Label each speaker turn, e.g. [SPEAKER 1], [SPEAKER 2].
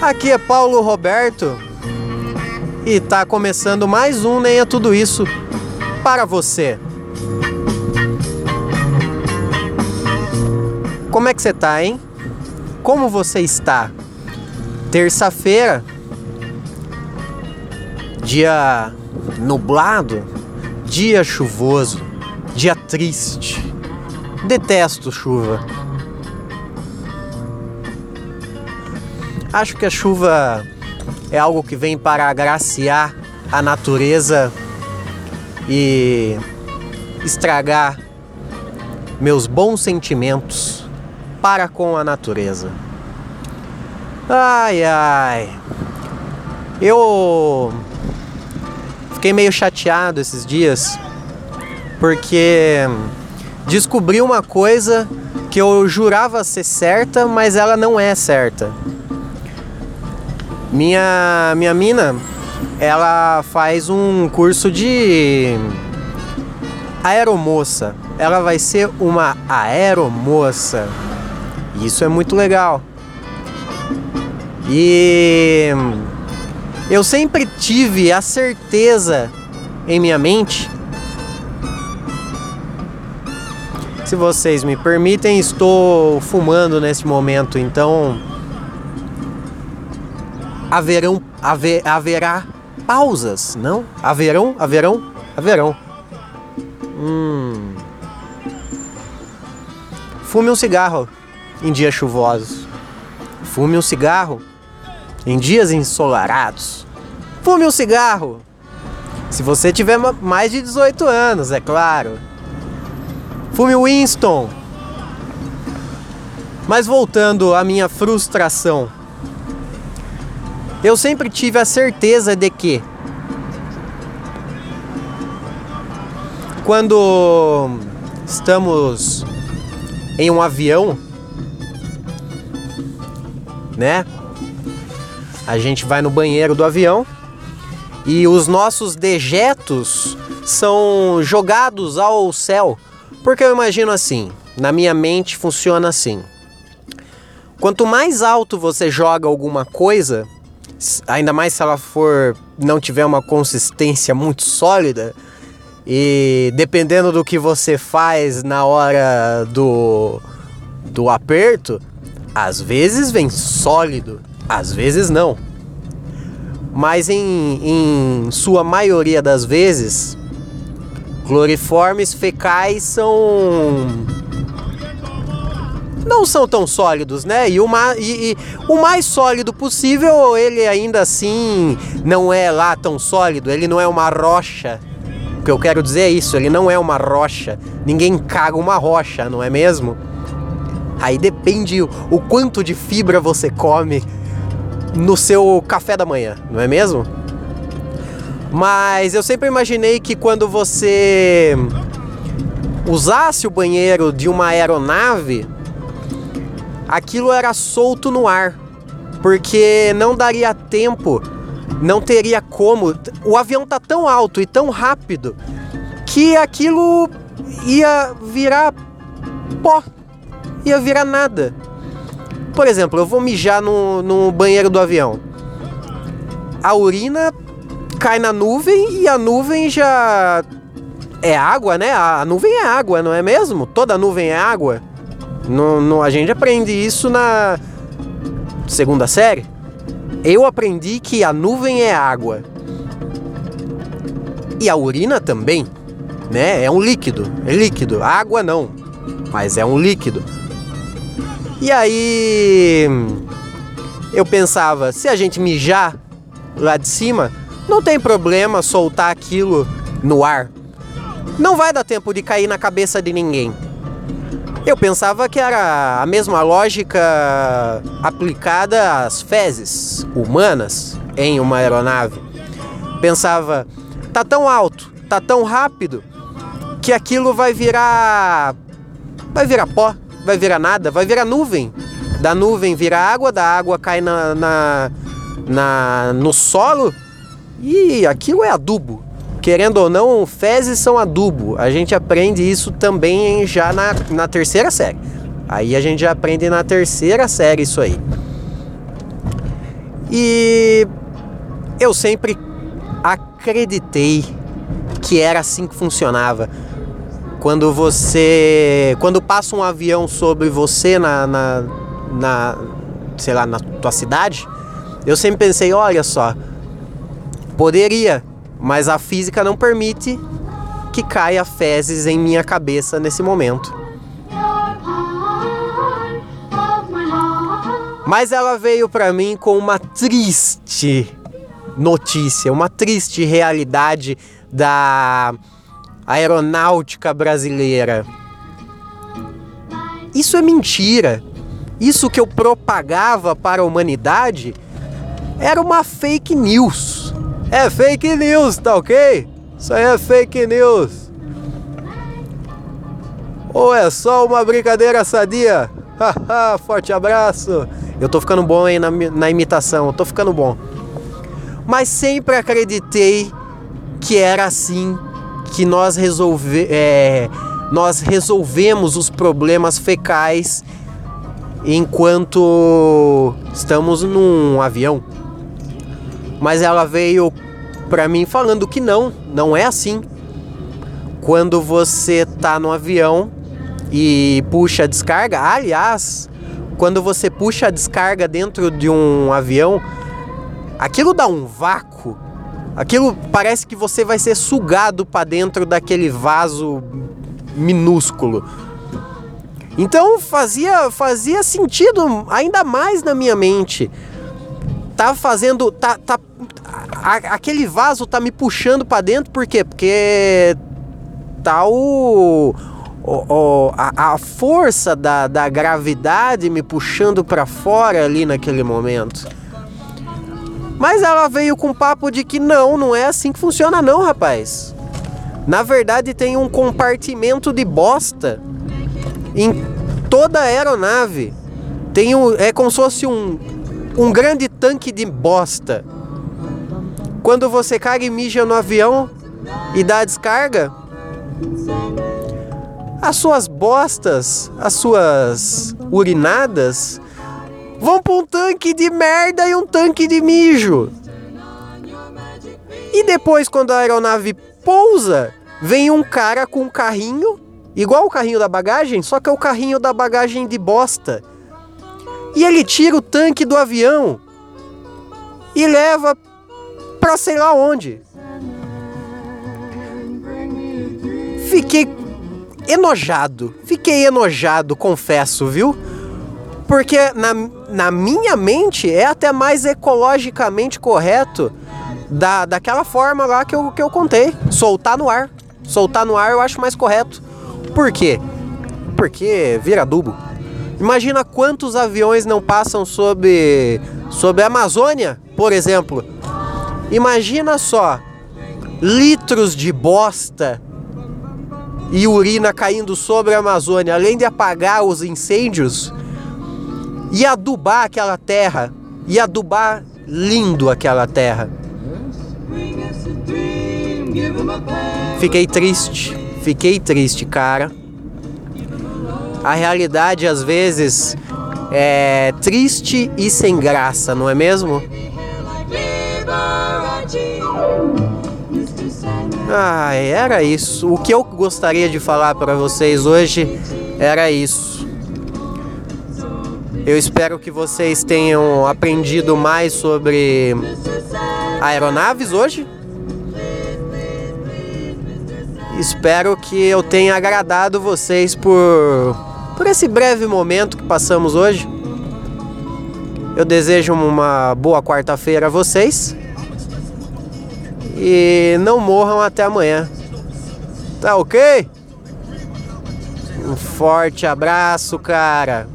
[SPEAKER 1] Aqui é Paulo Roberto e tá começando mais um Nem é Tudo Isso para você. Como é que você tá, hein? Como você está? Terça-feira, dia nublado, dia chuvoso, dia triste. Detesto chuva. Acho que a chuva é algo que vem para agraciar a natureza e estragar meus bons sentimentos para com a natureza. Ai ai. Eu fiquei meio chateado esses dias porque descobri uma coisa que eu jurava ser certa, mas ela não é certa. Minha, minha mina, ela faz um curso de aeromoça. Ela vai ser uma aeromoça. Isso é muito legal. E eu sempre tive a certeza em minha mente. Se vocês me permitem, estou fumando nesse momento, então haverão haver, haverá pausas, não? Haverão, haverão, haverão. Hum. Fume um cigarro em dias chuvosos. Fume um cigarro em dias ensolarados. Fume um cigarro. Se você tiver mais de 18 anos, é claro. Fume Winston. Mas voltando à minha frustração eu sempre tive a certeza de que quando estamos em um avião, né? A gente vai no banheiro do avião e os nossos dejetos são jogados ao céu. Porque eu imagino assim, na minha mente funciona assim. Quanto mais alto você joga alguma coisa, ainda mais se ela for não tiver uma consistência muito sólida e dependendo do que você faz na hora do do aperto, às vezes vem sólido, às vezes não. Mas em, em sua maioria das vezes, cloriformes fecais são não são tão sólidos, né? E o, e, e o mais sólido possível, ele ainda assim não é lá tão sólido, ele não é uma rocha. O que eu quero dizer é isso, ele não é uma rocha. Ninguém caga uma rocha, não é mesmo? Aí depende o, o quanto de fibra você come no seu café da manhã, não é mesmo? Mas eu sempre imaginei que quando você usasse o banheiro de uma aeronave, aquilo era solto no ar, porque não daria tempo, não teria como. O avião tá tão alto e tão rápido que aquilo ia virar pó, ia virar nada. Por exemplo, eu vou mijar no, no banheiro do avião. A urina cai na nuvem e a nuvem já é água, né? A nuvem é água, não é mesmo? Toda nuvem é água. No, no, a gente aprende isso na segunda série. Eu aprendi que a nuvem é água. E a urina também, né? É um líquido, é líquido. Água não, mas é um líquido. E aí eu pensava, se a gente mijar lá de cima, não tem problema soltar aquilo no ar. Não vai dar tempo de cair na cabeça de ninguém. Eu pensava que era a mesma lógica aplicada às fezes humanas em uma aeronave. Pensava, tá tão alto, tá tão rápido que aquilo vai virar vai virar pó, vai virar nada, vai virar nuvem. Da nuvem vira água, da água cai na, na, na no solo e aquilo é adubo querendo ou não, fezes são adubo. A gente aprende isso também já na, na terceira série. Aí a gente já aprende na terceira série isso aí. E eu sempre acreditei que era assim que funcionava. Quando você. Quando passa um avião sobre você na, na, na sei lá, na tua cidade, eu sempre pensei, olha só, poderia, mas a física não permite que caia fezes em minha cabeça nesse momento. Mas ela veio para mim com uma triste notícia, uma triste realidade da aeronáutica brasileira. Isso é mentira. Isso que eu propagava para a humanidade era uma fake news. É fake news, tá ok? Isso aí é fake news. Ou é só uma brincadeira sadia? Haha, forte abraço. Eu tô ficando bom aí na, na imitação, eu tô ficando bom. Mas sempre acreditei que era assim que nós, resolve, é, nós resolvemos os problemas fecais enquanto estamos num avião. Mas ela veio para mim falando que não, não é assim. Quando você tá no avião e puxa a descarga, aliás, quando você puxa a descarga dentro de um avião, aquilo dá um vácuo Aquilo parece que você vai ser sugado para dentro daquele vaso minúsculo. Então fazia fazia sentido ainda mais na minha mente. Tá fazendo tá, tá a, aquele vaso tá me puxando para dentro por quê? Porque tá o, o, a, a força da, da gravidade me puxando para fora ali naquele momento. Mas ela veio com papo de que não, não é assim que funciona não, rapaz. Na verdade tem um compartimento de bosta em toda a aeronave. Tem um, é como se fosse um, um grande tanque de bosta. Quando você caga e mija no avião e dá a descarga, as suas bostas, as suas urinadas vão para um tanque de merda e um tanque de mijo. E depois, quando a aeronave pousa, vem um cara com um carrinho, igual o carrinho da bagagem, só que é o carrinho da bagagem de bosta. E ele tira o tanque do avião e leva pra sei lá onde. Fiquei enojado, fiquei enojado, confesso, viu? Porque na, na minha mente é até mais ecologicamente correto da, daquela forma lá que eu, que eu contei. Soltar no ar. Soltar no ar eu acho mais correto. Por quê? Porque vira adubo. Imagina quantos aviões não passam sobre, sobre a Amazônia, por exemplo. Imagina só, litros de bosta e urina caindo sobre a Amazônia, além de apagar os incêndios, e adubar aquela terra, e adubar lindo aquela terra. Fiquei triste, fiquei triste, cara. A realidade às vezes é triste e sem graça, não é mesmo? Ah, era isso. O que eu gostaria de falar para vocês hoje era isso. Eu espero que vocês tenham aprendido mais sobre aeronaves hoje. Espero que eu tenha agradado vocês por, por esse breve momento que passamos hoje. Eu desejo uma boa quarta-feira a vocês. E não morram até amanhã. Tá ok? Um forte abraço, cara.